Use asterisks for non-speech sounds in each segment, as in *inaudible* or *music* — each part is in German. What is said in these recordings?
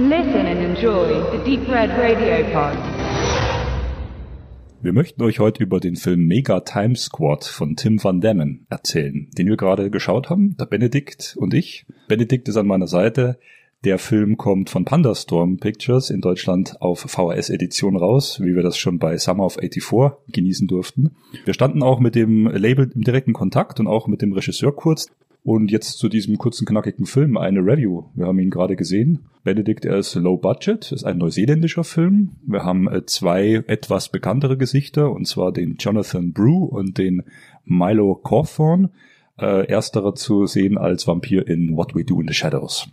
Listen and enjoy the Deep Red Radio Pod. Wir möchten euch heute über den Film Mega Time Squad von Tim Van Dammen erzählen, den wir gerade geschaut haben, der Benedikt und ich. Benedikt ist an meiner Seite. Der Film kommt von Pandastorm Pictures in Deutschland auf VHS-Edition raus, wie wir das schon bei Summer of 84 genießen durften. Wir standen auch mit dem Label im direkten Kontakt und auch mit dem Regisseur kurz. Und jetzt zu diesem kurzen, knackigen Film eine Review. Wir haben ihn gerade gesehen. Benedict, er ist low budget, ist ein neuseeländischer Film. Wir haben äh, zwei etwas bekanntere Gesichter, und zwar den Jonathan Brew und den Milo Cawthorn. Äh, ersterer zu sehen als Vampir in What We Do in the Shadows.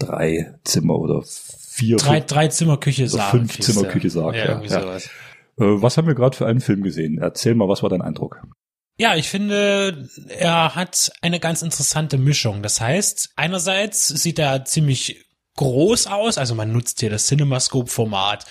Drei Zimmer oder vier. Drei, drei Zimmer Küche Sarg. Fünf Zimmer Küche Sarg. Ja, ja, ja. Äh, was haben wir gerade für einen Film gesehen? Erzähl mal, was war dein Eindruck? Ja, ich finde, er hat eine ganz interessante Mischung. Das heißt, einerseits sieht er ziemlich groß aus, also man nutzt hier das CinemaScope-Format.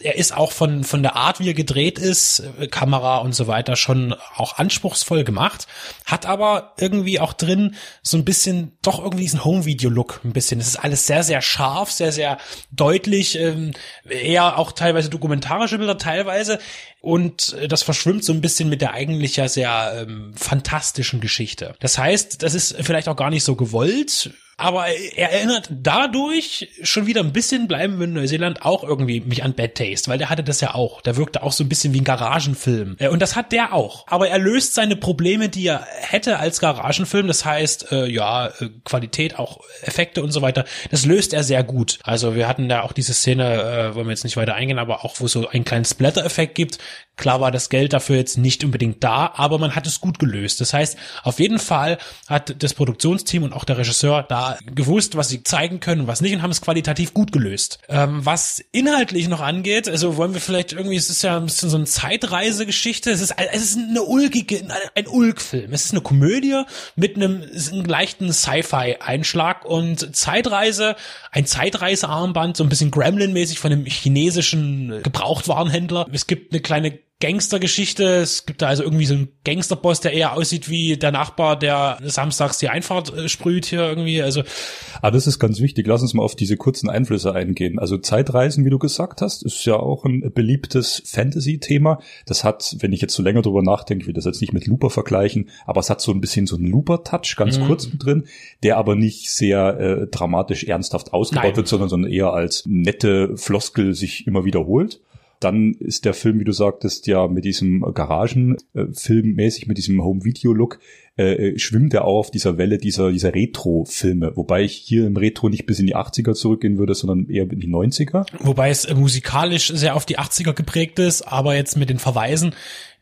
Er ist auch von, von der Art, wie er gedreht ist, äh, Kamera und so weiter, schon auch anspruchsvoll gemacht, hat aber irgendwie auch drin so ein bisschen, doch irgendwie diesen Home-Video-Look ein bisschen. Es ist alles sehr, sehr scharf, sehr, sehr deutlich, ähm, eher auch teilweise dokumentarische Bilder, teilweise und äh, das verschwimmt so ein bisschen mit der eigentlich ja sehr ähm, fantastischen Geschichte. Das heißt, das ist vielleicht auch gar nicht so gewollt, aber er erinnert dadurch schon wieder ein bisschen, bleiben wir in Neuseeland, auch irgendwie mich an Bad Taste, weil der hatte das ja auch. Der wirkte auch so ein bisschen wie ein Garagenfilm. Äh, und das hat der auch. Aber er löst seine Probleme, die er hätte als Garagenfilm. Das heißt, äh, ja, äh, Qualität, auch Effekte und so weiter. Das löst er sehr gut. Also wir hatten da auch diese Szene, äh, wollen wir jetzt nicht weiter eingehen, aber auch wo so einen kleinen Splatter-Effekt gibt. Klar war das Geld dafür jetzt nicht unbedingt da, aber man hat es gut gelöst. Das heißt, auf jeden Fall hat das Produktionsteam und auch der Regisseur da gewusst, was sie zeigen können und was nicht und haben es qualitativ gut gelöst. Ähm, was inhaltlich noch angeht, also wollen wir vielleicht irgendwie, es ist ja ein bisschen so eine Zeitreisegeschichte, es ist, es ist eine ulkige, ein Ulk-Film. Es ist eine Komödie mit einem, einem leichten Sci-Fi-Einschlag und Zeitreise, ein Zeitreisearmband, so ein bisschen Gremlin-mäßig von einem chinesischen Gebrauchtwarenhändler. Es gibt eine kleine Gangstergeschichte. Es gibt da also irgendwie so einen Gangsterboss, der eher aussieht wie der Nachbar, der samstags die Einfahrt äh, sprüht hier irgendwie. Also, ah, das ist ganz wichtig. Lass uns mal auf diese kurzen Einflüsse eingehen. Also Zeitreisen, wie du gesagt hast, ist ja auch ein beliebtes Fantasy-Thema. Das hat, wenn ich jetzt so länger drüber nachdenke, ich will das jetzt nicht mit Looper vergleichen, aber es hat so ein bisschen so einen Looper-Touch, ganz mhm. kurz mit drin, der aber nicht sehr äh, dramatisch ernsthaft ausgebaut Nein. wird, sondern, sondern eher als nette Floskel sich immer wiederholt. Dann ist der Film, wie du sagtest, ja mit diesem Garagenfilm mäßig, mit diesem Home-Video-Look, äh, äh, schwimmt er auch auf dieser Welle dieser, dieser Retro-Filme. Wobei ich hier im Retro nicht bis in die 80er zurückgehen würde, sondern eher in die 90er. Wobei es äh, musikalisch sehr auf die 80er geprägt ist, aber jetzt mit den Verweisen,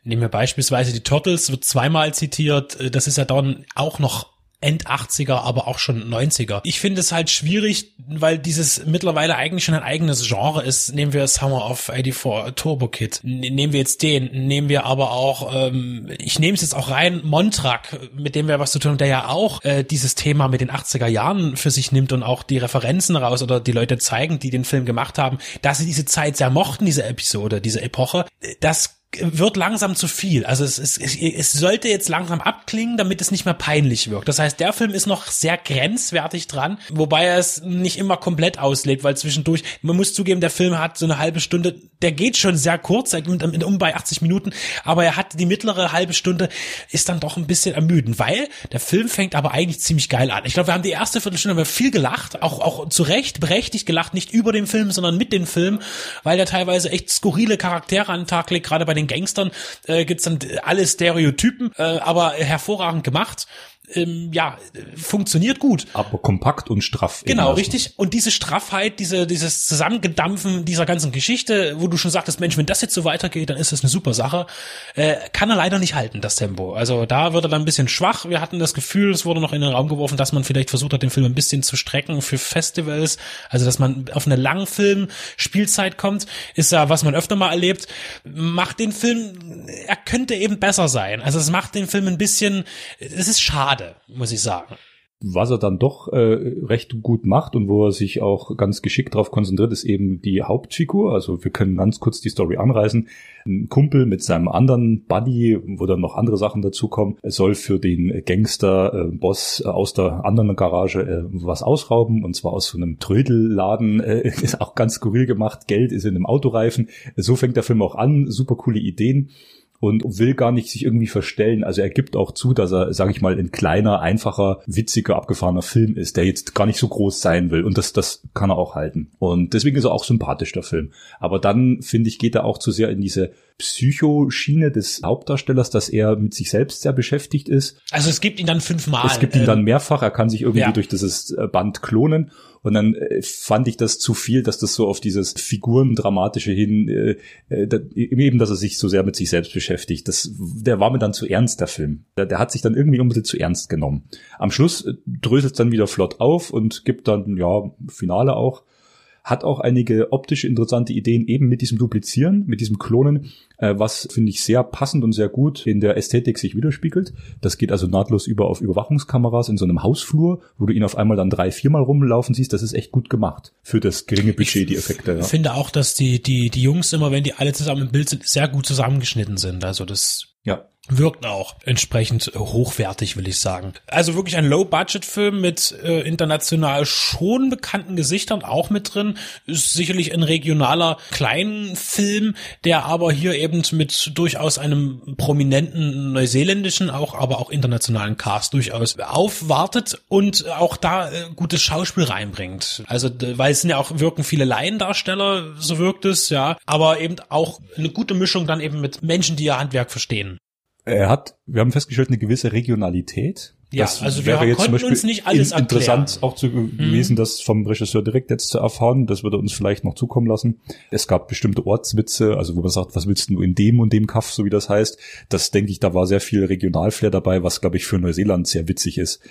nehmen wir beispielsweise die Turtles, wird zweimal zitiert, äh, das ist ja dann auch noch End 80er, aber auch schon 90er. Ich finde es halt schwierig, weil dieses mittlerweile eigentlich schon ein eigenes Genre ist. Nehmen wir Summer of 84 Turbo Kid. Nehmen wir jetzt den. Nehmen wir aber auch, ähm, ich nehme es jetzt auch rein, Montrak, mit dem wir was zu tun haben, der ja auch äh, dieses Thema mit den 80er Jahren für sich nimmt und auch die Referenzen raus oder die Leute zeigen, die den Film gemacht haben, dass sie diese Zeit sehr mochten, diese Episode, diese Epoche. Das wird langsam zu viel. Also es, es, es sollte jetzt langsam abklingen, damit es nicht mehr peinlich wirkt. Das heißt, der Film ist noch sehr grenzwertig dran, wobei er es nicht immer komplett auslebt, weil zwischendurch, man muss zugeben, der Film hat so eine halbe Stunde, der geht schon sehr kurz, um bei 80 Minuten, aber er hat die mittlere halbe Stunde, ist dann doch ein bisschen ermüdend, weil der Film fängt aber eigentlich ziemlich geil an. Ich glaube, wir haben die erste Viertelstunde haben wir viel gelacht, auch, auch zu Recht, berechtigt gelacht, nicht über den Film, sondern mit dem Film, weil der teilweise echt skurrile Charaktere an den Tag legt, gerade bei den den Gangstern äh, gibt's dann alle Stereotypen, äh, aber hervorragend gemacht ähm, ja, funktioniert gut. Aber kompakt und straff. Genau, richtig. Und diese Straffheit, diese, dieses Zusammengedampfen dieser ganzen Geschichte, wo du schon sagtest, Mensch, wenn das jetzt so weitergeht, dann ist das eine super Sache, äh, kann er leider nicht halten, das Tempo. Also da wird er dann ein bisschen schwach. Wir hatten das Gefühl, es wurde noch in den Raum geworfen, dass man vielleicht versucht hat, den Film ein bisschen zu strecken für Festivals, also dass man auf eine Langfilm-Spielzeit kommt, ist ja, was man öfter mal erlebt, macht den Film, er könnte eben besser sein. Also es macht den Film ein bisschen, es ist schade schade, muss ich sagen. was er dann doch äh, recht gut macht und wo er sich auch ganz geschickt darauf konzentriert, ist eben die Hauptfigur. Also wir können ganz kurz die Story anreißen. Ein Kumpel mit seinem anderen Buddy, wo dann noch andere Sachen dazukommen, soll für den Gangster-Boss äh, aus der anderen Garage äh, was ausrauben und zwar aus so einem Trödelladen. Äh, *laughs* ist auch ganz skurril gemacht. Geld ist in einem Autoreifen. So fängt der Film auch an. Super coole Ideen und will gar nicht sich irgendwie verstellen. Also er gibt auch zu, dass er, sage ich mal, ein kleiner, einfacher, witziger, abgefahrener Film ist, der jetzt gar nicht so groß sein will. Und das, das kann er auch halten. Und deswegen ist er auch sympathisch, der Film. Aber dann, finde ich, geht er auch zu sehr in diese Psychoschiene des Hauptdarstellers, dass er mit sich selbst sehr beschäftigt ist. Also es gibt ihn dann fünfmal. Es gibt ihn dann ähm, mehrfach. Er kann sich irgendwie ja. durch dieses Band klonen. Und dann äh, fand ich das zu viel, dass das so auf dieses Figurendramatische hin, äh, äh, da, eben, dass er sich so sehr mit sich selbst beschäftigt. Das, der war mir dann zu ernst, der Film. Der, der hat sich dann irgendwie ein bisschen zu ernst genommen. Am Schluss äh, dröselt es dann wieder flott auf und gibt dann, ja, Finale auch hat auch einige optische interessante Ideen eben mit diesem Duplizieren, mit diesem Klonen, äh, was finde ich sehr passend und sehr gut in der Ästhetik sich widerspiegelt. Das geht also nahtlos über auf Überwachungskameras in so einem Hausflur, wo du ihn auf einmal dann drei, viermal rumlaufen siehst. Das ist echt gut gemacht für das geringe Budget, die Effekte. Ich ja. finde auch, dass die, die, die Jungs immer, wenn die alle zusammen im Bild sind, sehr gut zusammengeschnitten sind. Also das ja wirkt auch entsprechend hochwertig, will ich sagen. Also wirklich ein Low-Budget-Film mit äh, international schon bekannten Gesichtern auch mit drin. Ist sicherlich ein regionaler Kleinfilm, der aber hier eben mit durchaus einem prominenten neuseeländischen, auch aber auch internationalen Cast durchaus aufwartet und auch da äh, gutes Schauspiel reinbringt. Also weil es sind ja auch wirken viele Laiendarsteller, so wirkt es ja, aber eben auch eine gute Mischung dann eben mit Menschen, die ihr Handwerk verstehen er hat, wir haben festgestellt, eine gewisse Regionalität. Ja, das also wir jetzt konnten uns nicht alles in, Interessant auch zu, mhm. gewesen, das vom Regisseur direkt jetzt zu erfahren. Das würde uns vielleicht noch zukommen lassen. Es gab bestimmte Ortswitze, also wo man sagt, was willst du in dem und dem Kaff, so wie das heißt. Das denke ich, da war sehr viel Regionalflair dabei, was glaube ich für Neuseeland sehr witzig ist.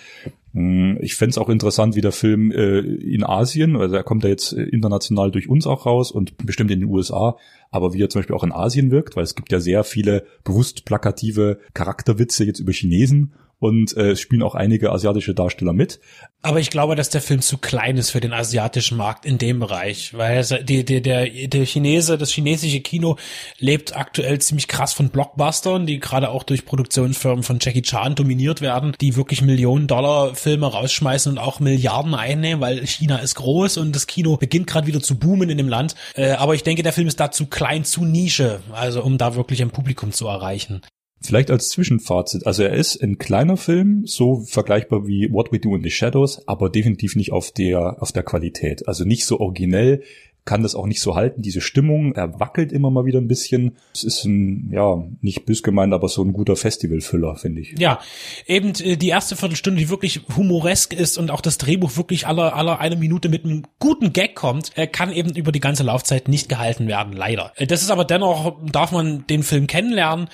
Hm, ich fände auch interessant, wie der Film äh, in Asien, also er kommt ja jetzt äh, international durch uns auch raus und bestimmt in den USA, aber wie er zum Beispiel auch in Asien wirkt, weil es gibt ja sehr viele bewusst plakative Charakterwitze jetzt über Chinesen und äh, spielen auch einige asiatische Darsteller mit. Aber ich glaube, dass der Film zu klein ist für den asiatischen Markt in dem Bereich, weil die, die, der, der Chinese, das chinesische Kino lebt aktuell ziemlich krass von Blockbustern, die gerade auch durch Produktionsfirmen von Jackie Chan dominiert werden, die wirklich Millionen Dollar Filme rausschmeißen und auch Milliarden einnehmen, weil China ist groß und das Kino beginnt gerade wieder zu boomen in dem Land. Äh, aber ich denke, der Film ist da zu klein, zu Nische, also um da wirklich ein Publikum zu erreichen. Vielleicht als Zwischenfazit. Also er ist ein kleiner Film, so vergleichbar wie What We Do in the Shadows, aber definitiv nicht auf der, auf der Qualität. Also nicht so originell, kann das auch nicht so halten, diese Stimmung. Er wackelt immer mal wieder ein bisschen. Es ist ein, ja, nicht bös gemeint, aber so ein guter Festivalfüller, finde ich. Ja, eben äh, die erste Viertelstunde, die wirklich humoresk ist und auch das Drehbuch wirklich aller, aller eine Minute mit einem guten Gag kommt, äh, kann eben über die ganze Laufzeit nicht gehalten werden, leider. Äh, das ist aber dennoch, darf man den Film kennenlernen,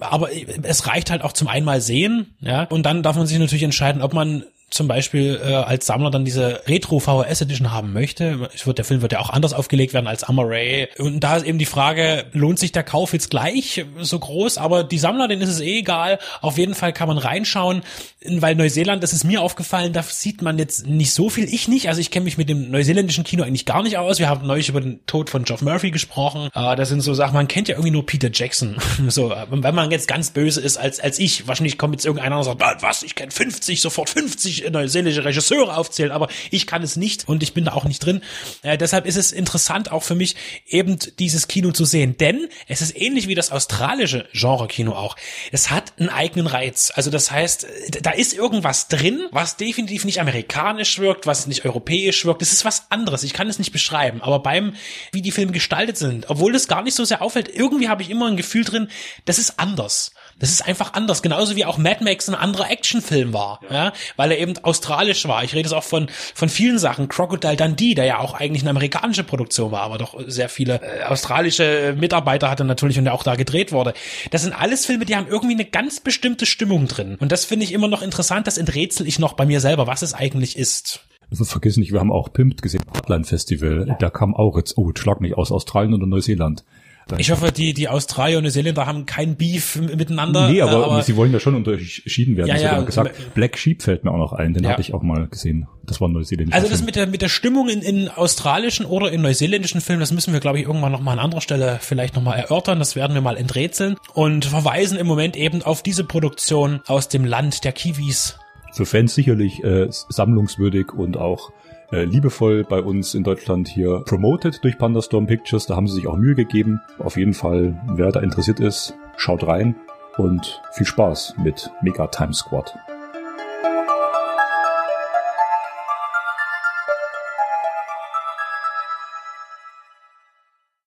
aber es reicht halt auch zum einmal sehen, ja, und dann darf man sich natürlich entscheiden, ob man zum Beispiel äh, als Sammler dann diese Retro VHS Edition haben möchte, ich würde, der Film wird ja auch anders aufgelegt werden als Amaray. Und da ist eben die Frage, lohnt sich der Kauf jetzt gleich so groß? Aber die Sammler, denen ist es eh egal. Auf jeden Fall kann man reinschauen, weil Neuseeland, das ist mir aufgefallen, da sieht man jetzt nicht so viel. Ich nicht, also ich kenne mich mit dem neuseeländischen Kino eigentlich gar nicht aus. Wir haben neulich über den Tod von Geoff Murphy gesprochen. Äh, das sind so Sachen, man kennt ja irgendwie nur Peter Jackson. *laughs* so, wenn man jetzt ganz böse ist als, als ich, wahrscheinlich kommt jetzt irgendeiner und sagt, was, ich kenne 50, sofort 50 neuseelische Regisseure aufzählen, aber ich kann es nicht und ich bin da auch nicht drin. Äh, deshalb ist es interessant auch für mich eben dieses Kino zu sehen, denn es ist ähnlich wie das australische Genre-Kino auch. Es hat einen eigenen Reiz. Also das heißt, da ist irgendwas drin, was definitiv nicht amerikanisch wirkt, was nicht europäisch wirkt. Das ist was anderes. Ich kann es nicht beschreiben, aber beim, wie die Filme gestaltet sind, obwohl das gar nicht so sehr auffällt, irgendwie habe ich immer ein Gefühl drin, das ist anders. Das ist einfach anders. Genauso wie auch Mad Max ein anderer Actionfilm war, ja. ja. weil er eben australisch war. Ich rede es auch von, von vielen Sachen. Crocodile Dundee, der ja auch eigentlich eine amerikanische Produktion war, aber doch sehr viele äh, australische Mitarbeiter hatte natürlich und der auch da gedreht wurde. Das sind alles Filme, die haben irgendwie eine ganz bestimmte Stimmung drin. Und das finde ich immer noch interessant. Das enträtsel ich noch bei mir selber, was es eigentlich ist. Vergiss nicht, wir haben auch Pimped gesehen, Hotline Festival. Da kam auch jetzt, oh, jetzt schlag mich aus Australien oder Neuseeland. Ich hoffe, die, die Australier und Neuseeländer haben kein Beef miteinander. Nee, aber, aber sie wollen ja schon unterschieden werden. Ja, das ja, gesagt. Black Sheep fällt mir auch noch ein, den Ja. habe ich auch mal gesehen. Das war ein neuseeländischer Also das Film. mit der, mit der Stimmung in, in australischen oder in neuseeländischen Filmen, das müssen wir, glaube ich, irgendwann nochmal an anderer Stelle vielleicht nochmal erörtern. Das werden wir mal enträtseln und verweisen im Moment eben auf diese Produktion aus dem Land der Kiwis. Für Fans sicherlich äh, sammlungswürdig und auch äh, liebevoll bei uns in Deutschland hier promoted durch Pandastorm Pictures. Da haben sie sich auch Mühe gegeben. Auf jeden Fall, wer da interessiert ist, schaut rein und viel Spaß mit Mega Time Squad.